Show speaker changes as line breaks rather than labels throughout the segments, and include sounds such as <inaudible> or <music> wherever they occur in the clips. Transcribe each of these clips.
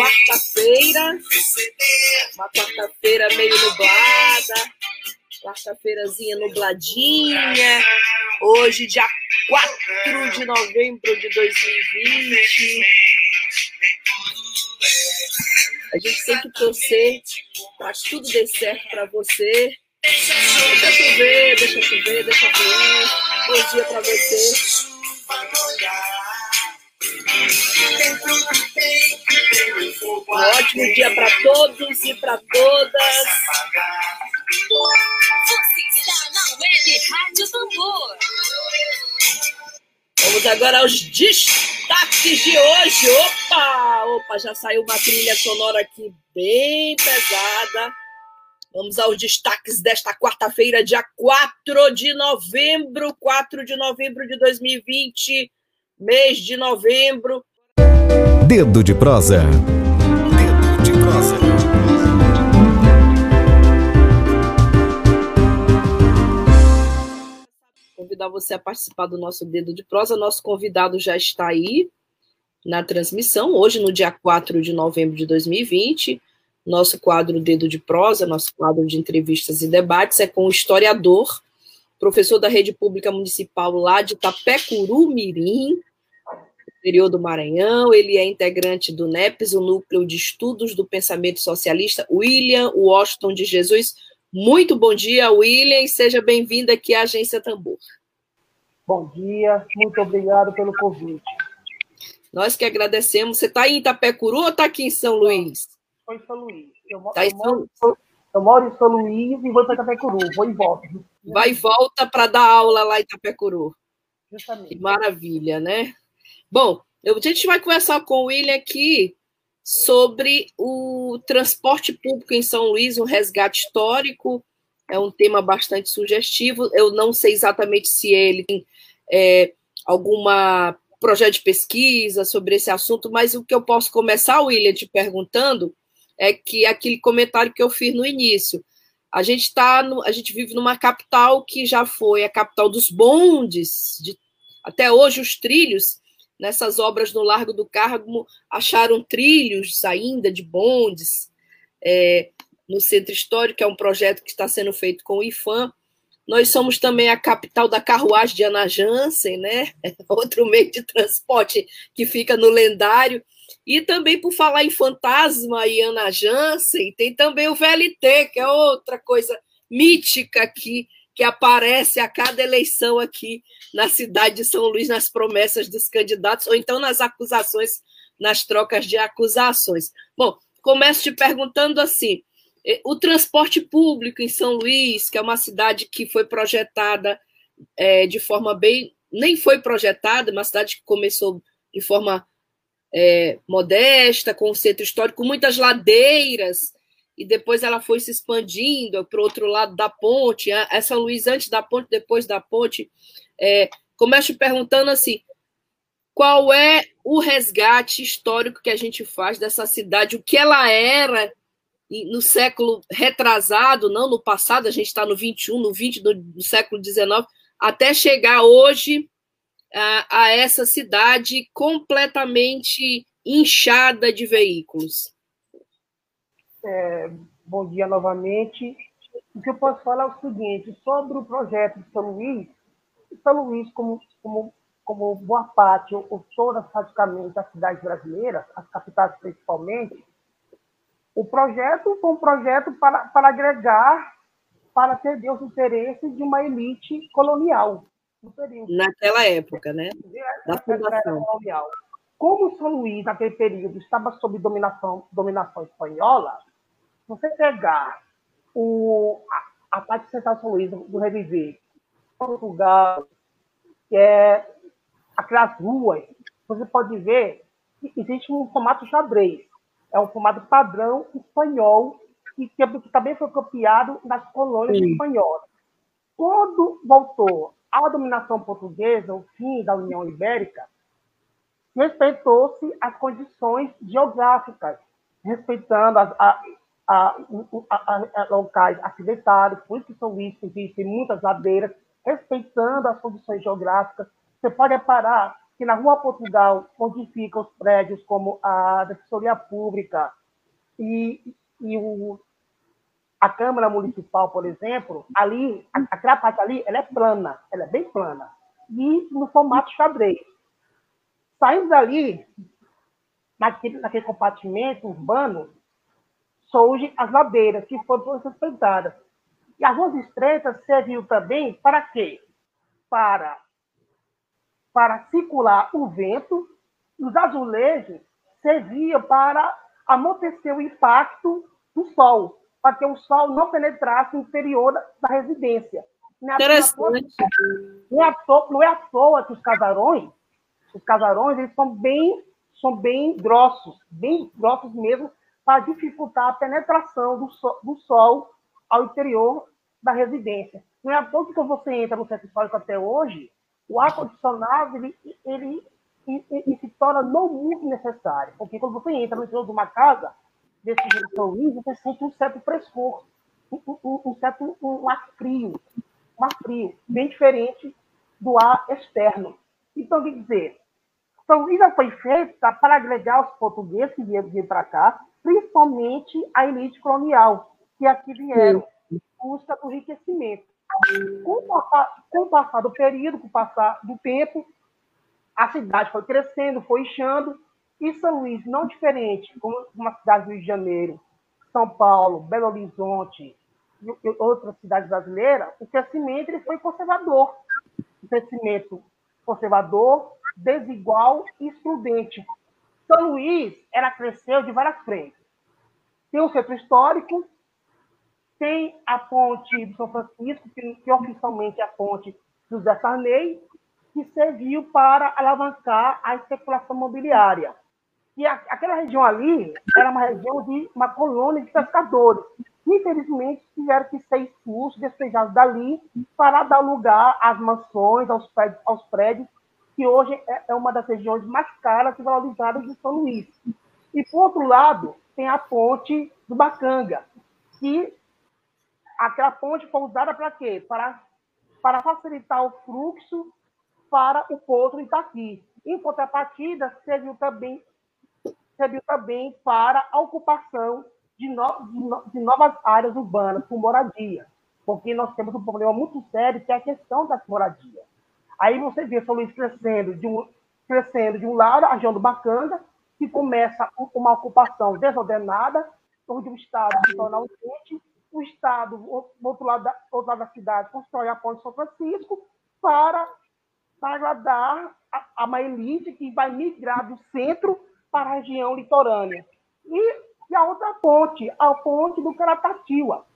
Quarta-feira, uma quarta-feira meio nublada, quarta-feirazinha nubladinha. Hoje, dia 4 de novembro de 2020. A gente tem que torcer para tudo dê certo para você. Deixa chover, deixa chover, deixa chover. Bom dia para você. Ótimo dia para todos e para todas.
Você está na Rádio.
Vamos agora aos destaques de hoje. Opa! Opa, já saiu uma trilha sonora aqui bem pesada. Vamos aos destaques desta quarta-feira, dia 4 de novembro, 4 de novembro de 2020, mês de novembro.
Dedo de prosa. De prosa.
Convidar você a participar do nosso Dedo de Prosa. Nosso convidado já está aí na transmissão, hoje, no dia 4 de novembro de 2020. Nosso quadro Dedo de Prosa, nosso quadro de entrevistas e debates, é com o historiador, professor da Rede Pública Municipal lá de Tapecuru Mirim, interior do Maranhão. Ele é integrante do NEPES, o Núcleo de Estudos do Pensamento Socialista, William Washington de Jesus. Muito bom dia, William, e seja bem-vindo aqui à Agência Tambor.
Bom dia, muito obrigado pelo convite.
Nós que agradecemos. Você está em Itapecuru ou está aqui em São Luís?
Estou em São Luís. Eu,
Tá em
eu moro, eu moro em São Luís e vou para Itapecuru, vou e volto.
Vai e volta para dar aula lá em Itapecuru. Que
Justamente.
maravilha, né? Bom, eu- a gente vai conversar com o William aqui sobre o transporte público em São Luís, um resgate histórico. É um tema bastante sugestivo. Eu não sei exatamente se ele tem é, alguma projeto de pesquisa sobre esse assunto, mas o que eu posso começar, William, te perguntando é que aquele comentário que eu fiz no início. A gente tá no, a gente vive numa capital que já foi a capital dos bondes, de, até hoje os trilhos nessas obras no Largo do Carmo acharam trilhos ainda de bondes é, no Centro Histórico, é um projeto que está sendo feito com o IFAM. Nós somos também a capital da carruagem de Ana Jansen, né? <laughs> outro meio de transporte que fica no lendário. E também, por falar em fantasma e Ana Jansen, tem também o VLT, que é outra coisa mítica aqui, que aparece a cada eleição aqui na cidade de São Luís, nas promessas dos candidatos, ou então nas acusações, nas trocas de acusações. Bom, começo te perguntando assim: eh, o transporte público em São Luís, que é uma cidade que foi projetada eh, de forma bem. nem foi projetada, uma cidade que começou de forma é, modesta, com o centro histórico, muitas ladeiras, e depois ela foi se expandindo para o outro lado da ponte, a- a São Luís antes da ponte, depois da ponte. É, começo perguntando assim: qual é o resgate histórico que a gente faz dessa cidade, o que ela era no século retrasado, não no passado, a gente está no 21, no 20 do, do século 19, até chegar hoje a, a essa cidade completamente inchada de veículos.
Bom dia novamente. O que eu posso falar é o seguinte, sobre o projeto de São Luís, São Luís, como, como, como boa parte, ou, ou todas praticamente as cidades brasileiras, as capitais principalmente, o projeto foi um projeto para, para agregar, para atender os interesses de uma elite colonial.
Naquela época, né? Da fundação.
colonial. Como São Luís, naquele período, estava sob dominação, dominação espanhola, você pegar o, a, a parte central de São Luís, do Reviver, Portugal, que é aquelas ruas você pode ver que existe um formato xadrez. É um formato padrão espanhol, que, que também foi copiado nas colônias
Sim.
espanholas. Quando voltou à dominação portuguesa, o fim da União Ibérica, respeitou-se as condições geográficas, respeitando as, a, a, a, a, locais acidentados, por isso que São Luís existem muitas ladeiras, respeitando as condições geográficas. Você pode reparar que na Rua Portugal, onde ficam os prédios como a Defensoria Pública e, e o, a Câmara Municipal, por exemplo, ali, aquela parte ali, ela é plana, ela é bem plana, e no formato xadrez. Saindo dali, naquele, naquele compartimento urbano, surgem as ladeiras, que foram todas respeitadas. E as ruas estreitas serviam também para quê? Para, para circular o vento, e os azulejos serviam para amortecer o impacto do sol, para que o sol não penetrasse no interior da, residência. Não é,
Interessante.
Não é, à toa, não é à toa que os casarões, os casarões, eles são bem, são bem grossos, bem grossos mesmo, para dificultar a penetração do sol, do sol ao interior da residência. Não é à toa que você entra no centro histórico até hoje, o ar-condicionado ele, ele, ele, ele, se torna não muito necessário, porque quando você entra no interior de uma casa, desse jeito você sente um certo frescor, um, um, certo um ar frio, um ar frio, bem diferente do ar externo. Então, quer dizer, São Luís foi feita para agregar os portugueses que vieram vir para cá, principalmente a elite colonial, que aqui vieram em busca do enriquecimento. Com o, passar, com o passar do período, com o passar do tempo, a cidade foi crescendo, foi inchando, e São Luís, não diferente como uma cidade do Rio de Janeiro, São Paulo, Belo Horizonte e outras cidades brasileiras, o crescimento ele foi conservador. Um crescimento conservador, desigual e excludente. São Luís era cresceu de várias frentes. Tem o centro histórico, tem a ponte de São Francisco, que, que oficialmente é a ponte José Sarney, que serviu para alavancar a especulação imobiliária. E a, aquela região ali era uma região de uma colônia de pescadores. Infelizmente, tiveram que ser expulsos, despejados dali, para dar lugar às mansões, aos prédios, aos prédios que hoje é, é uma das regiões mais caras e valorizadas de São Luís. E, por outro lado, tem a ponte do Bacanga, que aquela ponte foi usada para quê? Para, para facilitar o fluxo para o porto Itaqui. Em contrapartida, serviu também, serviu também para a ocupação de, no, de, no, de novas áreas urbanas com moradia, porque nós temos um problema muito sério que é a questão das moradias. Aí você vê São Luís crescendo de um, crescendo de um lado, a região do Bacanga, que começa uma ocupação desordenada, onde o Estado se torna ausente, o Estado, do outro lado da, outro lado da cidade, constrói a ponte São Francisco para, para agradar a, a uma elite que vai migrar do centro para a região litorânea. E, e a outra ponte, a ponte do Caratatiba,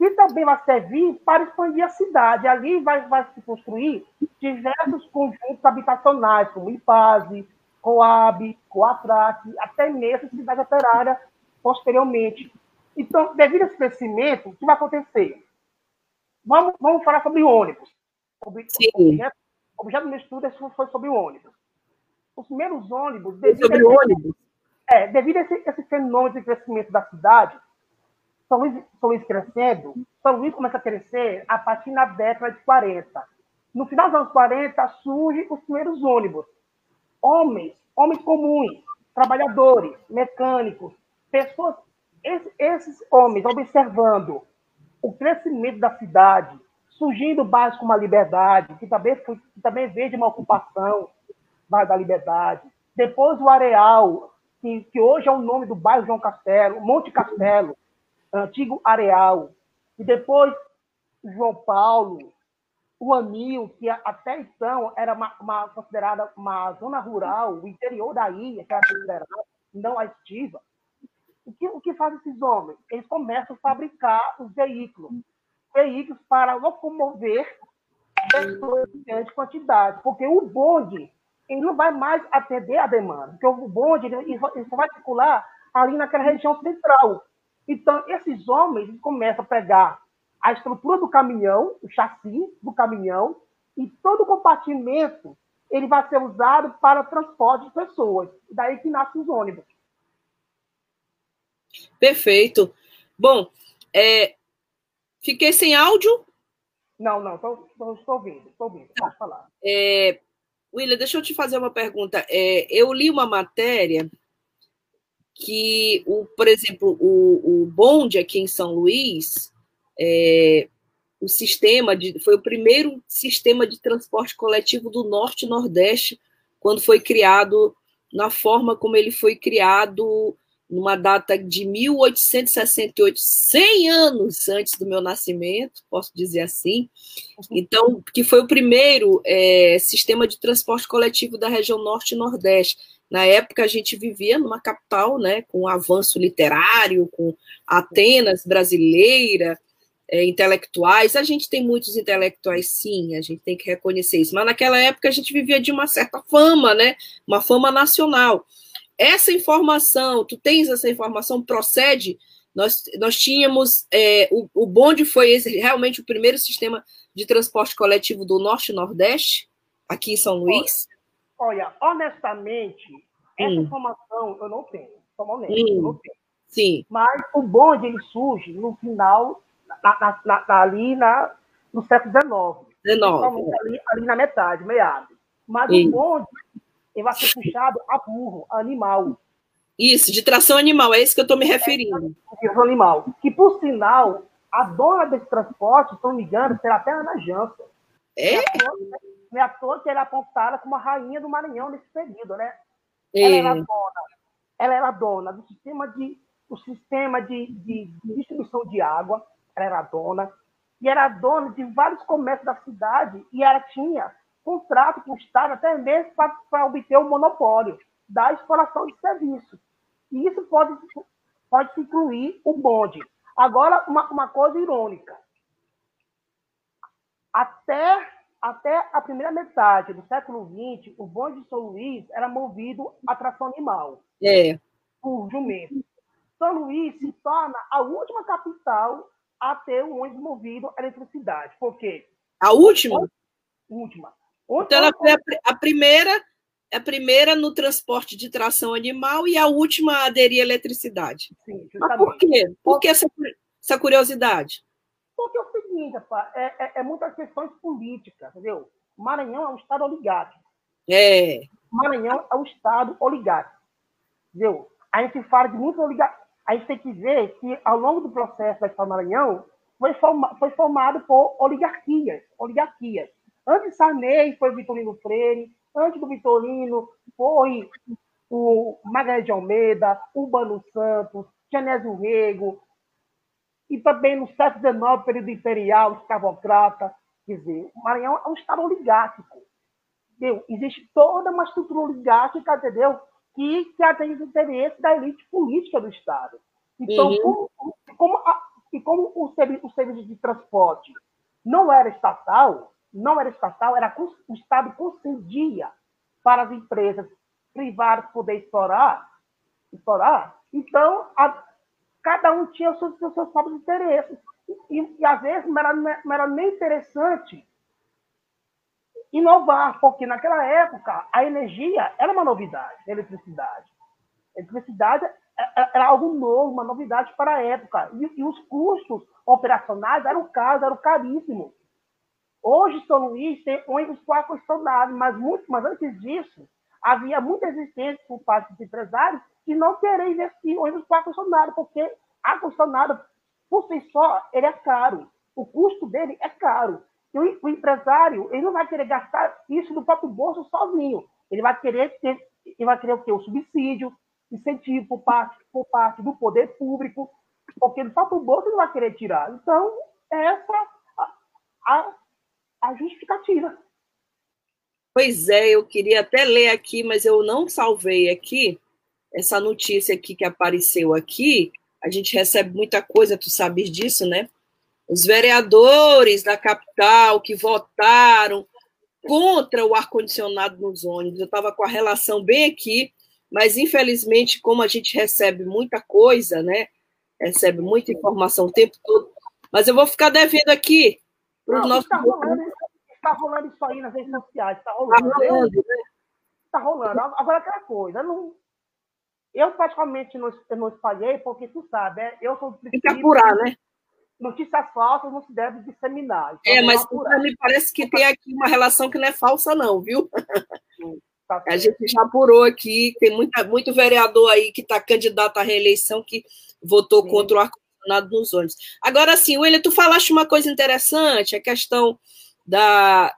que também vai servir para expandir a cidade. Ali vai, vai se construir diversos conjuntos habitacionais, como Ipaze, Coab, Coatraque, até mesmo cidade operária posteriormente. Então, devido a esse crescimento, o que vai acontecer? Vamos, vamos falar sobre ônibus. Sobre, objeto, objeto do meu estudo foi sobre o ônibus. Os primeiros ônibus...
Devido sobre o ônibus?
É, devido a esse, esse fenômeno de crescimento da cidade, São Luís, São Luís crescendo, São Luís começa a crescer a partir da década de 40. No final dos anos 40, surgem os primeiros ônibus. Homens, homens comuns, trabalhadores, mecânicos, pessoas, esses, esses homens observando o crescimento da cidade, surgindo bairros como a Liberdade, que também, foi, que também veio de uma ocupação, bairro da Liberdade. Depois o Areal, que, que hoje é o nome do bairro João Castelo, Monte Castelo, antigo Areal. E depois João Paulo, o Anil, que até então era uma, uma, considerada uma zona rural, o interior da ilha, que era considerada não a estiva. O que, o que fazem esses homens? Eles começam a fabricar os veículos. Veículos para locomover pessoas em grande quantidade. Porque o bonde, ele não vai mais atender a demanda, porque o bonde ele, só vai circular ali naquela região central. Então, esses homens começam a pegar a estrutura do caminhão, o chassi do caminhão, e todo o compartimento ele vai ser usado para transporte de pessoas. Daí que nascem os ônibus.
Perfeito. Bom, é, fiquei sem áudio?
Não, não, estou ouvindo, estou ouvindo, pode falar.
É, William, deixa eu te fazer uma pergunta. É, eu li uma matéria que, o, por exemplo, o, o bonde aqui em São Luís, é, o sistema de, foi o primeiro sistema de transporte coletivo do Norte e Nordeste, quando foi criado, na forma como ele foi criado, numa data de 1868, 100 anos antes do meu nascimento, posso dizer assim. Então, que foi o primeiro é, sistema de transporte coletivo da região Norte e Nordeste. Na época, a gente vivia numa capital, né, com um avanço literário, com Atenas brasileira, é, intelectuais. A gente tem muitos intelectuais, sim, a gente tem que reconhecer isso. Mas naquela época a gente vivia de uma certa fama, né? Uma fama nacional. Essa informação, tu tens essa informação, procede? Nós, nós tínhamos, é, o, o bonde foi esse, realmente o primeiro sistema de transporte coletivo do Norte e Nordeste, aqui em São Luís?
Olha, honestamente, essa hum. informação eu não tenho. Honesto, hum. eu não tenho.
Sim.
Mas o bonde ele surge no final na, na, na, ali na, no século XIX.
19.
Ali, ali na metade, meado. Mas Isso. o bonde ele vai ser puxado a burro, a animal.
Isso, de tração animal, é isso que eu estou me referindo.
É, tração animal. Que, por sinal, a dona desse transporte, se não me engano, será até Ana Jança.
É?
Não é à toa que ela é apontada como a rainha do Maranhão nesse período, né? É. Ela era dona. Ela era dona do sistema de, do sistema de, de, de distribuição de água, ela era dona, e era dona de vários comércios da cidade, e ela tinha contrato com o Estado até mesmo para obter o monopólio da exploração de serviços. E isso pode, pode incluir o bonde. Agora, uma, uma coisa irônica. Até, até a primeira metade do século XX, o bonde de São Luís era movido a tração animal.
É.
Por jumento. São Luís se torna a última capital a ter um ônibus movido a eletricidade. Por quê?
A última?
Última.
Então, ela foi a, a primeira a primeira no transporte de tração animal e a última a aderir à eletricidade.
Sim,
Mas por quê? Por que essa, essa curiosidade?
Porque é o seguinte, rapaz, é, é, é muitas questões políticas, entendeu? Maranhão é um estado oligárquico.
É.
Maranhão é um estado oligárquico. Entendeu? A gente fala de muitos oligarquias a gente tem que ver que, ao longo do processo da história do Maranhão, foi, forma, foi formado por oligarquias, oligarquias. Antes Sarney foi o Vitorino Freire, antes do Vitorino foi o Magalhães de Almeida, Urbano Santos, Genésio Rego, e também no século XIX, período imperial, escravocrata. Quer dizer, o Maranhão é um estado oligárquico. Entendeu? Existe toda uma estrutura oligárquica, entendeu? que, que atende os interesses da elite política do Estado. Então, uhum. como, como, a, e como o, serviço, o serviço de transporte não era estatal, não era estatal, era o Estado concedia para as empresas privadas poder explorar, explorar então a, cada um tinha os seus, seus próprios interesses. E, e, às vezes não era, não era nem interessante inovar, porque naquela época a energia era uma novidade, a eletricidade. A eletricidade é, é, era algo novo, uma novidade para a época. E, e os custos operacionais eram caros, eram caríssimos. Hoje, São Luís tem ônibus com ar-condicionado, mas, mas antes disso, havia muita resistência por parte dos empresários de não querer investir ônibus com ar-condicionado, porque ar-condicionado, por si só, ele é caro. O custo dele é caro. E o, o, empresário, ele não vai querer gastar isso do próprio bolso sozinho. Ele vai querer ter, ele vai querer o quê? O subsídio, incentivo por parte, por parte do poder público, porque do próprio bolso ele não vai querer tirar. Então, essa a, a, a justificativa.
Pois é, eu queria até ler aqui, mas eu não salvei aqui essa notícia aqui que apareceu aqui. A gente recebe muita coisa, tu sabes disso, né? os vereadores da capital que votaram contra o ar-condicionado nos ônibus. Eu estava com a relação bem aqui, mas infelizmente, como a gente recebe muita coisa, né? Recebe muita informação o tempo todo, mas eu vou ficar devendo aqui
para os nossos. Está rolando, tá rolando, isso aí nas redes sociais, está rolando. Está rolando, né? Tá rolando. Agora, aquela coisa, não, eu praticamente não, eu não espalhei, porque tu sabe, é, eu sou
Tem que apurar, né?
Notícias falsas não se deve disseminar.
Então é, mas me parece que tem aqui uma relação que não é falsa, não, viu? Tá a gente já apurou aqui, tem muita, muito vereador aí que está candidato à reeleição que votou Sim. contra o ar-condicionado nos ônibus. Agora, sim, William, tu falaste uma coisa interessante, a questão da,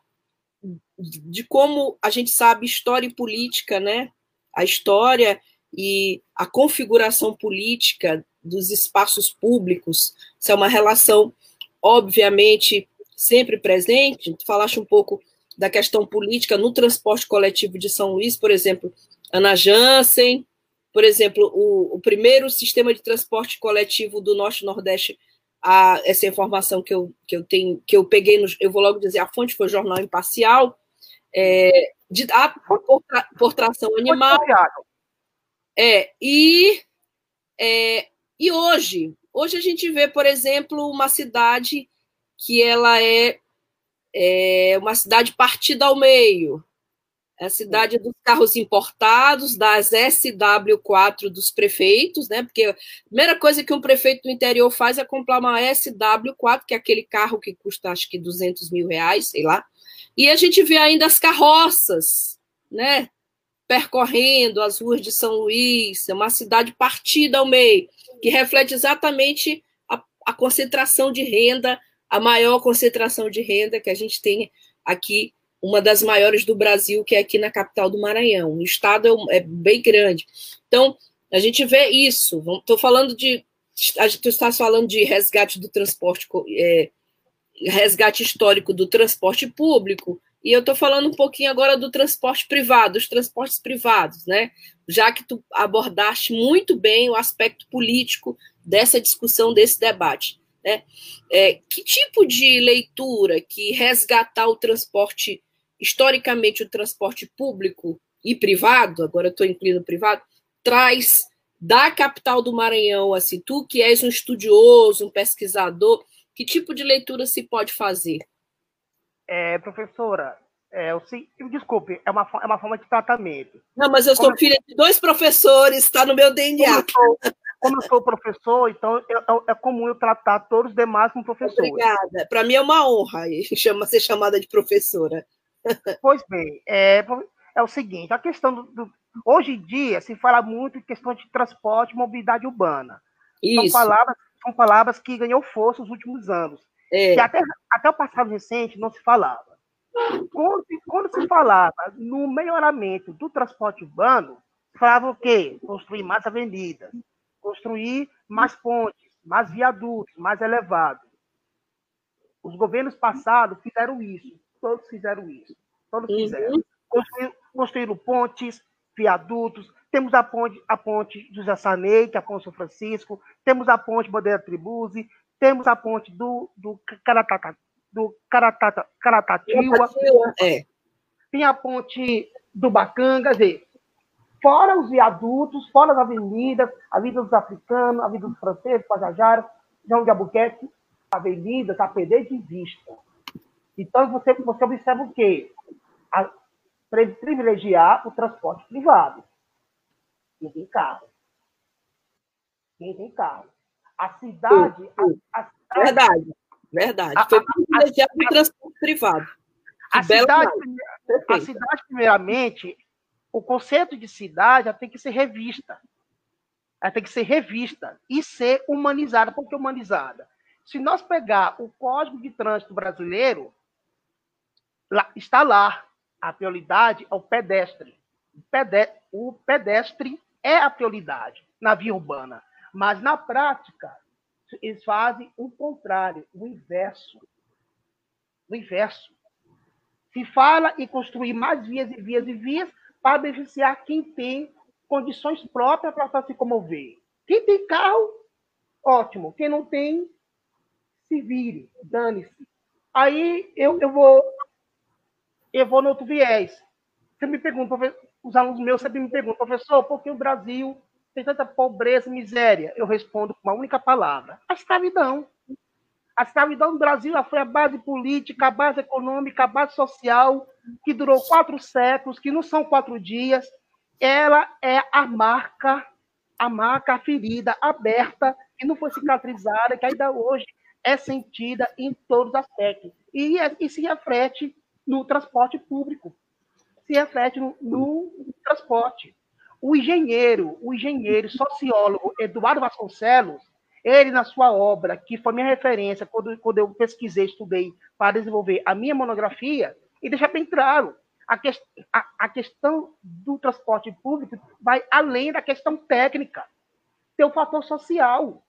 de como a gente sabe história e política, né? A história e a configuração política dos espaços públicos, isso é uma relação, obviamente, sempre presente. Tu falaste um pouco da questão política no transporte coletivo de São Luís, por exemplo, Ana Jansen, por exemplo, o, o primeiro sistema de transporte coletivo do Norte e Nordeste, a, essa informação que eu, que eu tenho, que eu peguei, no, eu vou logo dizer, a fonte foi o Jornal Imparcial, é, de, a, por, por tração animal. É, e, é, e hoje, hoje a gente vê, por exemplo, uma cidade que ela é, é uma cidade partida ao meio. É a cidade dos carros importados, das SW4 dos prefeitos, né? Porque a primeira coisa que um prefeito do interior faz é comprar uma SW4, que é aquele carro que custa acho que 200 mil reais, sei lá. E a gente vê ainda as carroças, né? Percorrendo as ruas de São Luís, é uma cidade partida ao meio, que reflete exatamente a, a concentração de renda, a maior concentração de renda que a gente tem aqui, uma das maiores do Brasil, que é aqui na capital do Maranhão. O estado é, é bem grande. Então, a gente vê isso. Estou falando de. Tu estás falando de resgate do transporte, é, resgate histórico do transporte público, e eu estou falando um pouquinho agora do transporte privado, dos transportes privados, né? Já que tu abordaste muito bem o aspecto político dessa discussão, desse debate. Né? É, que tipo de leitura que resgatar o transporte, historicamente, o transporte público e privado, agora estou incluindo privado, traz da capital do Maranhão, assim, tu que és um estudioso, um pesquisador, que tipo de leitura se pode fazer?
É, professora, é, eu sei, desculpe, é uma, é uma forma de tratamento.
Não, mas eu sou como filha de dois professores, está no meu DNA.
Como eu sou, como eu sou professor, então é comum eu tratar todos os demais como professores.
Obrigada. Para mim é uma honra chama, ser chamada de professora. <laughs>
Pois bem, é, é o seguinte, a questão do, do, Hoje em dia se fala muito em questão de transporte e mobilidade urbana. Isso. São palavras, são palavras que ganhou força nos últimos anos. É. Que até, até o passado recente não se falava. Quando, quando se falava no melhoramento do transporte urbano, falava o quê? Construir mais avenidas, construir mais pontes, mais viadutos, mais elevados. Os governos passados fizeram isso, todos fizeram isso, todos uhum. fizeram. Construir, construíram pontes, viadutos, temos a ponte, a ponte José Sarney, que é a ponte São Francisco, temos a ponte Bandeira Tribuse, temos a ponte do, do Caratata, do Caratata, Caratatiwa, é. tem a ponte do Bacanga, dizer, fora os viadutos, fora as avenidas, a Avenida dos Africanos, a Avenida dos Franceses, Pajajaras, João de Albuquerque, avenidas a perder de vista. Então, você, você observa o quê? A, privilegiar o transporte privado. Quem tem carro. Quem tem carro. A cidade. A, a
verdade, verdade. A, Foi privilegiado o transporte privado.
A cidade, a cidade, primeiramente, o conceito de cidade tem que ser revista. Ela tem que ser revista e ser humanizada. Por que humanizada? Se nós pegar o Código de Trânsito Brasileiro, lá, está lá. A prioridade é o pedestre. O pedestre é a prioridade na via urbana. Mas na prática, eles fazem o contrário, o inverso. O inverso. Se fala em construir mais vias e vias e vias para beneficiar quem tem condições próprias para se comover. Quem tem carro, ótimo. Quem não tem, se vire, dane-se. Aí eu, eu vou eu vou no outro viés. Você me pergunta, os alunos meus sempre me perguntam, professor, por que o Brasil tem tanta pobreza e miséria? Eu respondo com uma única palavra: a escravidão. A escravidão no Brasil foi a base política, a base econômica, a base social, que durou quatro séculos, que não são quatro dias. Ela é a marca, a marca, a ferida aberta, que não foi cicatrizada, que ainda hoje é sentida em todos os aspectos. E, e se reflete no transporte público, se reflete no, no transporte. O engenheiro, o engenheiro sociólogo Eduardo Vasconcelos, ele, na sua obra, que foi minha referência quando, quando eu pesquisei, estudei para desenvolver a minha monografia, e deixa bem claro, a, que, a, a questão do transporte público vai além da questão técnica. Tem o fator social.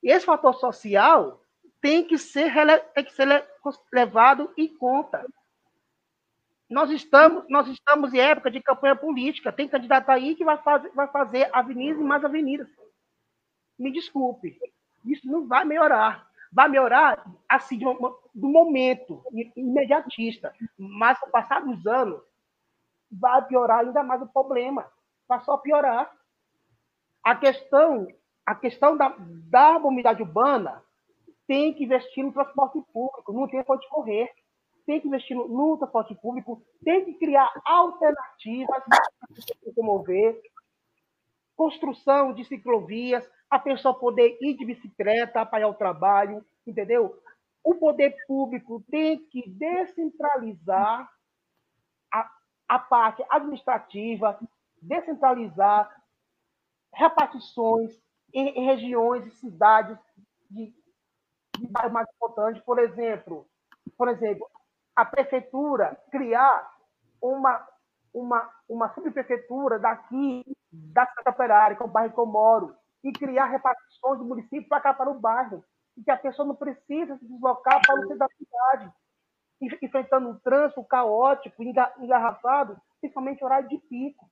E esse fator social tem que ser, tem que ser levado em conta. Nós estamos, nós estamos em época de campanha política. Tem candidato aí que vai fazer, vai fazer avenidas e mais avenidas me desculpe, isso não vai melhorar. Vai melhorar assim do momento imediatista, mas com o passar dos anos vai piorar ainda mais o problema. Vai só piorar. A questão, a questão da, da mobilidade urbana tem que investir no transporte público, não tem onde correr. Tem que investir no, no transporte público, tem que criar alternativas para se promover, construção de ciclovias, a pessoa poder ir de bicicleta, apoiar o trabalho, entendeu? O poder público tem que descentralizar a, a parte administrativa, descentralizar repartições em, em regiões e cidades de, de bairros mais importantes. Por exemplo, por exemplo, a prefeitura criar uma, uma, uma subprefeitura daqui da Santa Operária, que é o bairro que eu moro, e criar repartições do município para cá para o bairro, e que a pessoa não precisa se deslocar para o centro da cidade, enfrentando um trânsito caótico, engarrafado, principalmente horário de pico.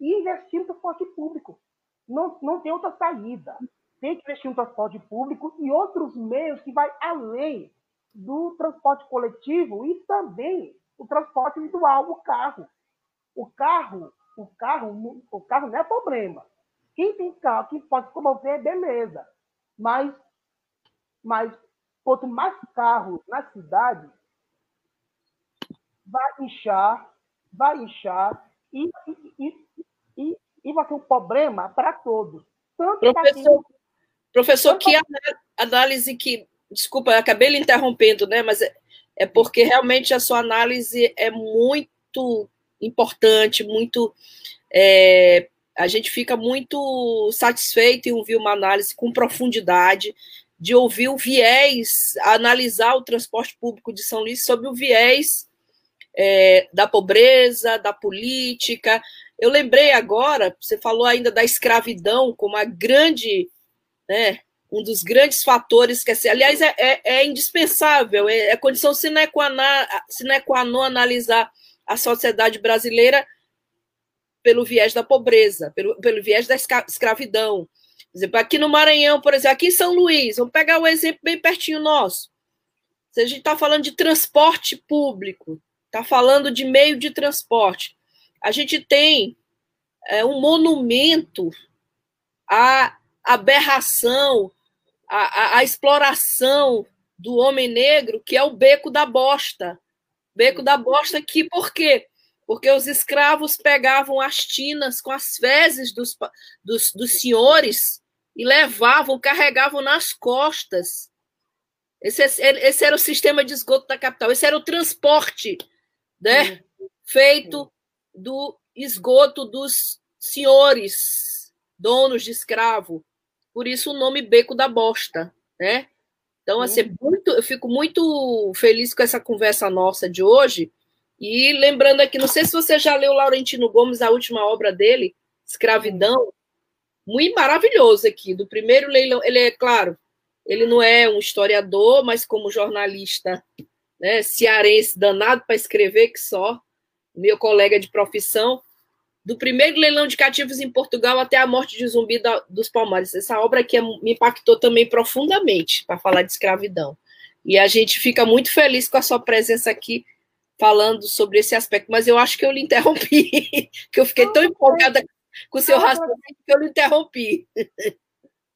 E investir no transporte público. Não, não tem outra saída. Tem que investir no transporte público e outros meios que vai além do transporte coletivo e também o transporte individual, o carro. O carro, o carro, o carro não é problema. Quem tem carro que pode promover, beleza. Mas, mas quanto mais carros na cidade, vai inchar, vai inchar e, e, e, e vai ser um problema para todos.
Tanto professor, quem... professor que análise que. Desculpa, acabei lhe interrompendo, né? Mas é, é porque realmente a sua análise é muito importante, muito é, a gente fica muito satisfeito em ouvir uma análise com profundidade, de ouvir o viés, analisar o transporte público de São Luís sob o viés é, da pobreza, da política. Eu lembrei agora, você falou ainda da escravidão como a grande, né, um dos grandes fatores que, aliás, é, é, é indispensável, é, é condição sine qua, non, sine qua non analisar a sociedade brasileira pelo viés da pobreza, pelo, pelo viés da escravidão. Por exemplo, aqui no Maranhão, por exemplo, aqui em São Luís, vamos pegar um exemplo bem pertinho nosso. Se a gente está falando de transporte público, está falando de meio de transporte, a gente tem é, um monumento à aberração, à, à, à exploração do homem negro, que é o Beco da Bosta. Beco da Bosta que, por quê? porque os escravos pegavam as tinas com as fezes dos, dos, dos senhores e levavam, carregavam nas costas. Esse, esse, era o sistema de esgoto da capital, esse era o transporte né, feito do esgoto dos senhores, donos de escravo. Por isso o nome Beco da Bosta. Né? Então, assim, muito, eu fico muito feliz com essa conversa nossa de hoje e lembrando aqui, não sei se você já leu Laurentino Gomes, a última obra dele, Escravidão, muito maravilhoso aqui, do primeiro leilão. Ele é, claro, ele não é um historiador, mas como jornalista né, cearense danado para escrever, que só, meu colega de profissão, do primeiro leilão de cativos em Portugal até a morte de Zumbi da, dos Palmares. Essa obra aqui é, me impactou também profundamente para falar de escravidão. E a gente fica muito feliz com a sua presença aqui falando sobre esse aspecto, mas eu acho que eu lhe interrompi, <laughs> que eu fiquei tão empolgada com o seu raciocínio que eu lhe interrompi.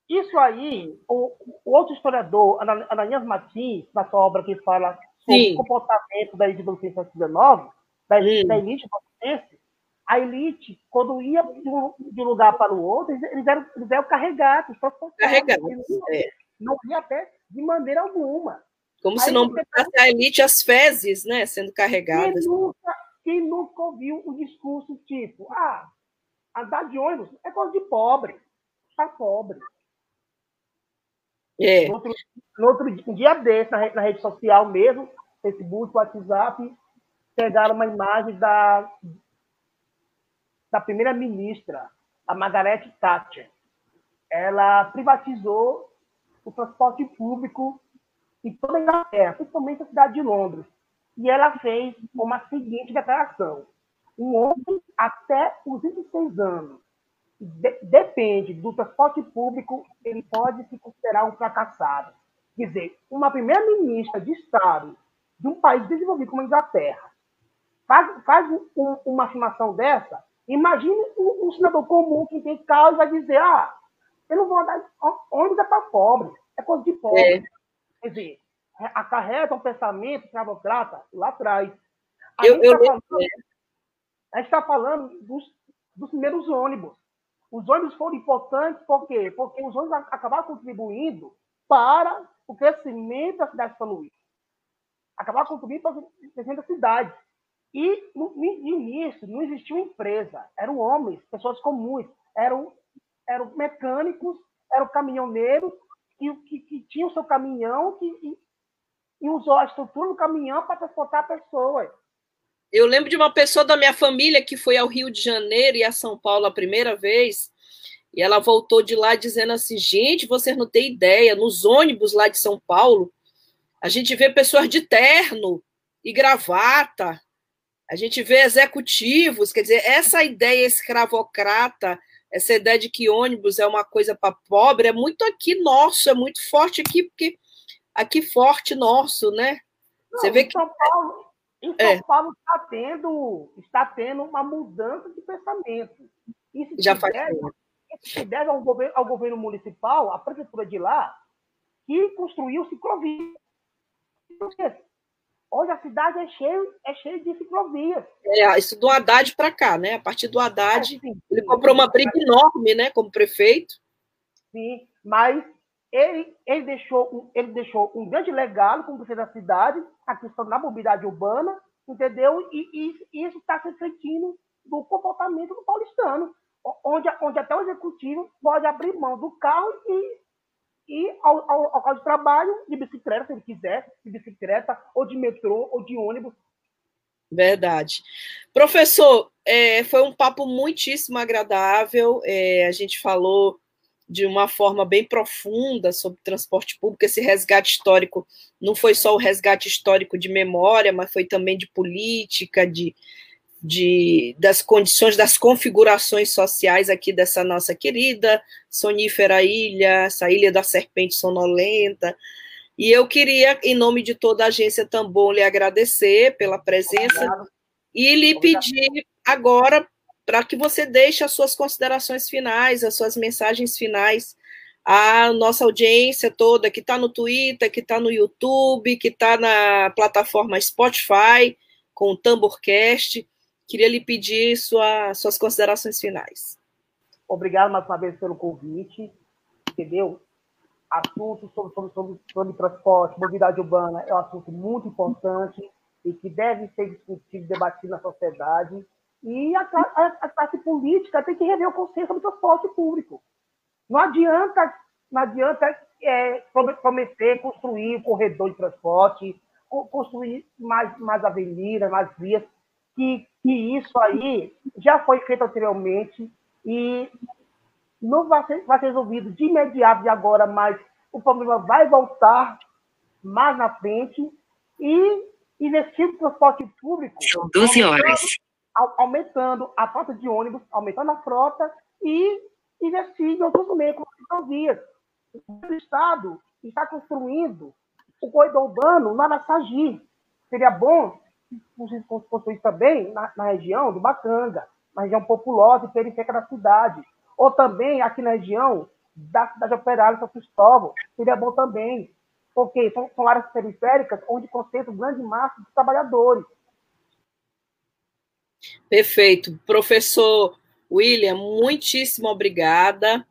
Isso aí, o, o outro historiador, Ananias Martins, na sua obra que fala sobre Sim. o comportamento da elite do século XIX, da, da elite bolonense, a elite, quando ia de um, lugar para o outro, eles eram, eles eram carregados,
carregados. É.
Não ia até de maneira alguma.
Como Aí se não bastasse a elite as fezes, né, sendo carregadas.
Quem nunca, quem nunca ouviu um discurso tipo, ah, andar de ônibus é coisa de pobre, tá pobre.
É.
No outro, no outro um dia desse, na, na rede social mesmo, Facebook, WhatsApp, pegaram uma imagem da da primeira-ministra, a Margaret Thatcher. Ela privatizou o transporte público em toda a Inglaterra, principalmente na cidade de Londres. E ela fez uma seguinte declaração: um homem até os 26 anos de, depende do transporte público, ele pode se considerar um fracassado. Quer dizer, uma primeira-ministra de Estado de um país desenvolvido como a Inglaterra faz, faz um, uma afirmação dessa, Imagine um, um cidadão comum que tem carro e vai dizer: ah, eu não vou andar. Ônibus é para pobre, é coisa de pobre. É. Quer dizer, acarreta um pensamento escravocrata lá atrás. A eu, gente está falando, tá falando dos, dos primeiros ônibus. Os ônibus foram importantes por quê? Porque os ônibus acabaram contribuindo para o crescimento da cidade de São Luís. Acabaram contribuindo para o crescimento da cidade. E no, início não existia empresa, eram homens, pessoas comuns, eram, eram mecânicos, eram caminhoneiros que, que, que tinham seu caminhão que, e, e usou a estrutura do caminhão para transportar pessoas.
Eu lembro de uma pessoa da minha família que foi ao Rio de Janeiro e a São Paulo a primeira vez, e ela voltou de lá dizendo assim: gente, vocês não têm ideia, nos ônibus lá de São Paulo, a gente vê pessoas de terno e gravata, a gente vê executivos, quer dizer, essa ideia escravocrata, essa ideia de que ônibus é uma coisa para pobre, é muito aqui nosso, é muito forte aqui, porque aqui forte nosso, né?
Não, Você vê que. São Paulo, em São é. Paulo está tendo, está tendo uma mudança de pensamento. Isso
Já faz
deve, isso se deve ao governo, ao governo municipal, à prefeitura de lá, que construiu ciclovias. Hoje a cidade é cheia, é cheia de ciclovias.
É, isso do Haddad para cá, né? A partir do Haddad, é, sim, ele comprou uma briga enorme, né, como prefeito.
Sim, mas ele, ele, deixou, um, ele deixou um grande legado como prefeito da cidade, a questão da mobilidade urbana, entendeu? E, e isso está se refletindo no comportamento do paulistano, onde, onde até o executivo pode abrir mão do carro e e ao, ao, local de trabalho de bicicleta, se ele quiser, de bicicleta, ou de metrô, ou de ônibus.
Verdade. Professor, é, foi um papo muitíssimo agradável. É, a gente falou de uma forma bem profunda sobre transporte público. Esse resgate histórico não foi só o resgate histórico de memória, mas foi também de política, de de, das condições, das configurações sociais aqui dessa nossa querida sonífera ilha, essa ilha da serpente sonolenta. E eu queria, em nome de toda a agência Tambor, lhe agradecer pela presença Obrigado. e lhe Obrigado. pedir agora para que você deixe as suas considerações finais, as suas mensagens finais à nossa audiência toda que está no Twitter, que está no YouTube, que está na plataforma Spotify, com o Tamborcast Queria lhe pedir sua, suas considerações finais.
Obrigado mais uma vez pelo convite, entendeu? Assunto sobre, sobre, sobre, sobre transporte, mobilidade urbana é um assunto muito importante e que deve ser discutido, debatido na sociedade. E a, a, a classe política tem que rever o conceito sobre transporte público. Não adianta, não adianta é, prometer construir um corredor de transporte, construir mais, mais avenidas, mais vias, que, que isso aí já foi feito anteriormente e não vai ser, vai ser resolvido de imediato de agora, mas o problema vai voltar mais na frente e investir no transporte público.
São 12 horas.
Aumentando a frota de ônibus, aumentando a frota e investir em outros meios, como vias. O Estado está construindo o corredor urbano na Araçagi. Seria bom os construídos também na, na, região do Bacanga, na região populosa e periférica da cidade. Ou também aqui na região da cidade operária, São Cristóvão, seria bom também, porque são, são áreas periféricas onde concentram grande massa de trabalhadores.
Perfeito. Professor William, muitíssimo obrigada.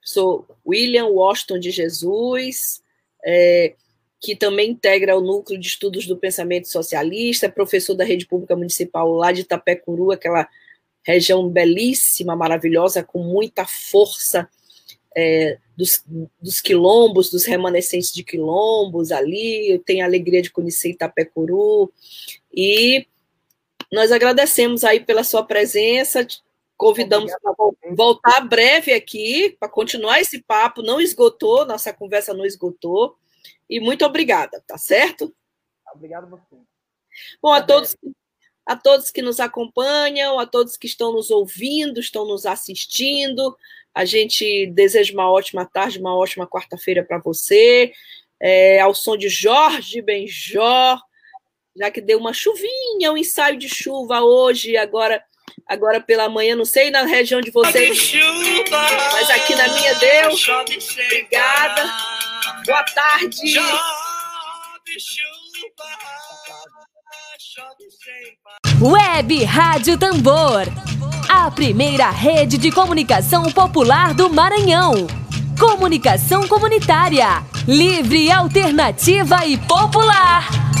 Sou William Washington de Jesus, é, que também integra o Núcleo de Estudos do Pensamento Socialista, é professor da Rede Pública Municipal lá de Itapecuru, aquela região belíssima, maravilhosa, com muita força é, dos, dos, quilombos, dos remanescentes de quilombos ali. Eu tenho a alegria de conhecer Itapecuru. E nós agradecemos aí pela sua presença, convidamos para voltar breve aqui para continuar esse papo. Não esgotou, nossa conversa não esgotou. E muito obrigada, tá certo?
Obrigado a você.
Bom, a todos, a todos que nos acompanham, a todos que estão nos ouvindo, estão nos assistindo. A gente deseja uma ótima tarde, uma ótima quarta-feira para você. É, ao som de Jorge Benjor, já que deu uma chuvinha, um ensaio de chuva hoje, agora agora pela manhã, não sei na região de vocês, mas aqui na minha deu. Obrigada. Boa tarde.
Web Rádio Tambor. A primeira rede de comunicação popular do Maranhão. Comunicação comunitária. Livre, alternativa e popular.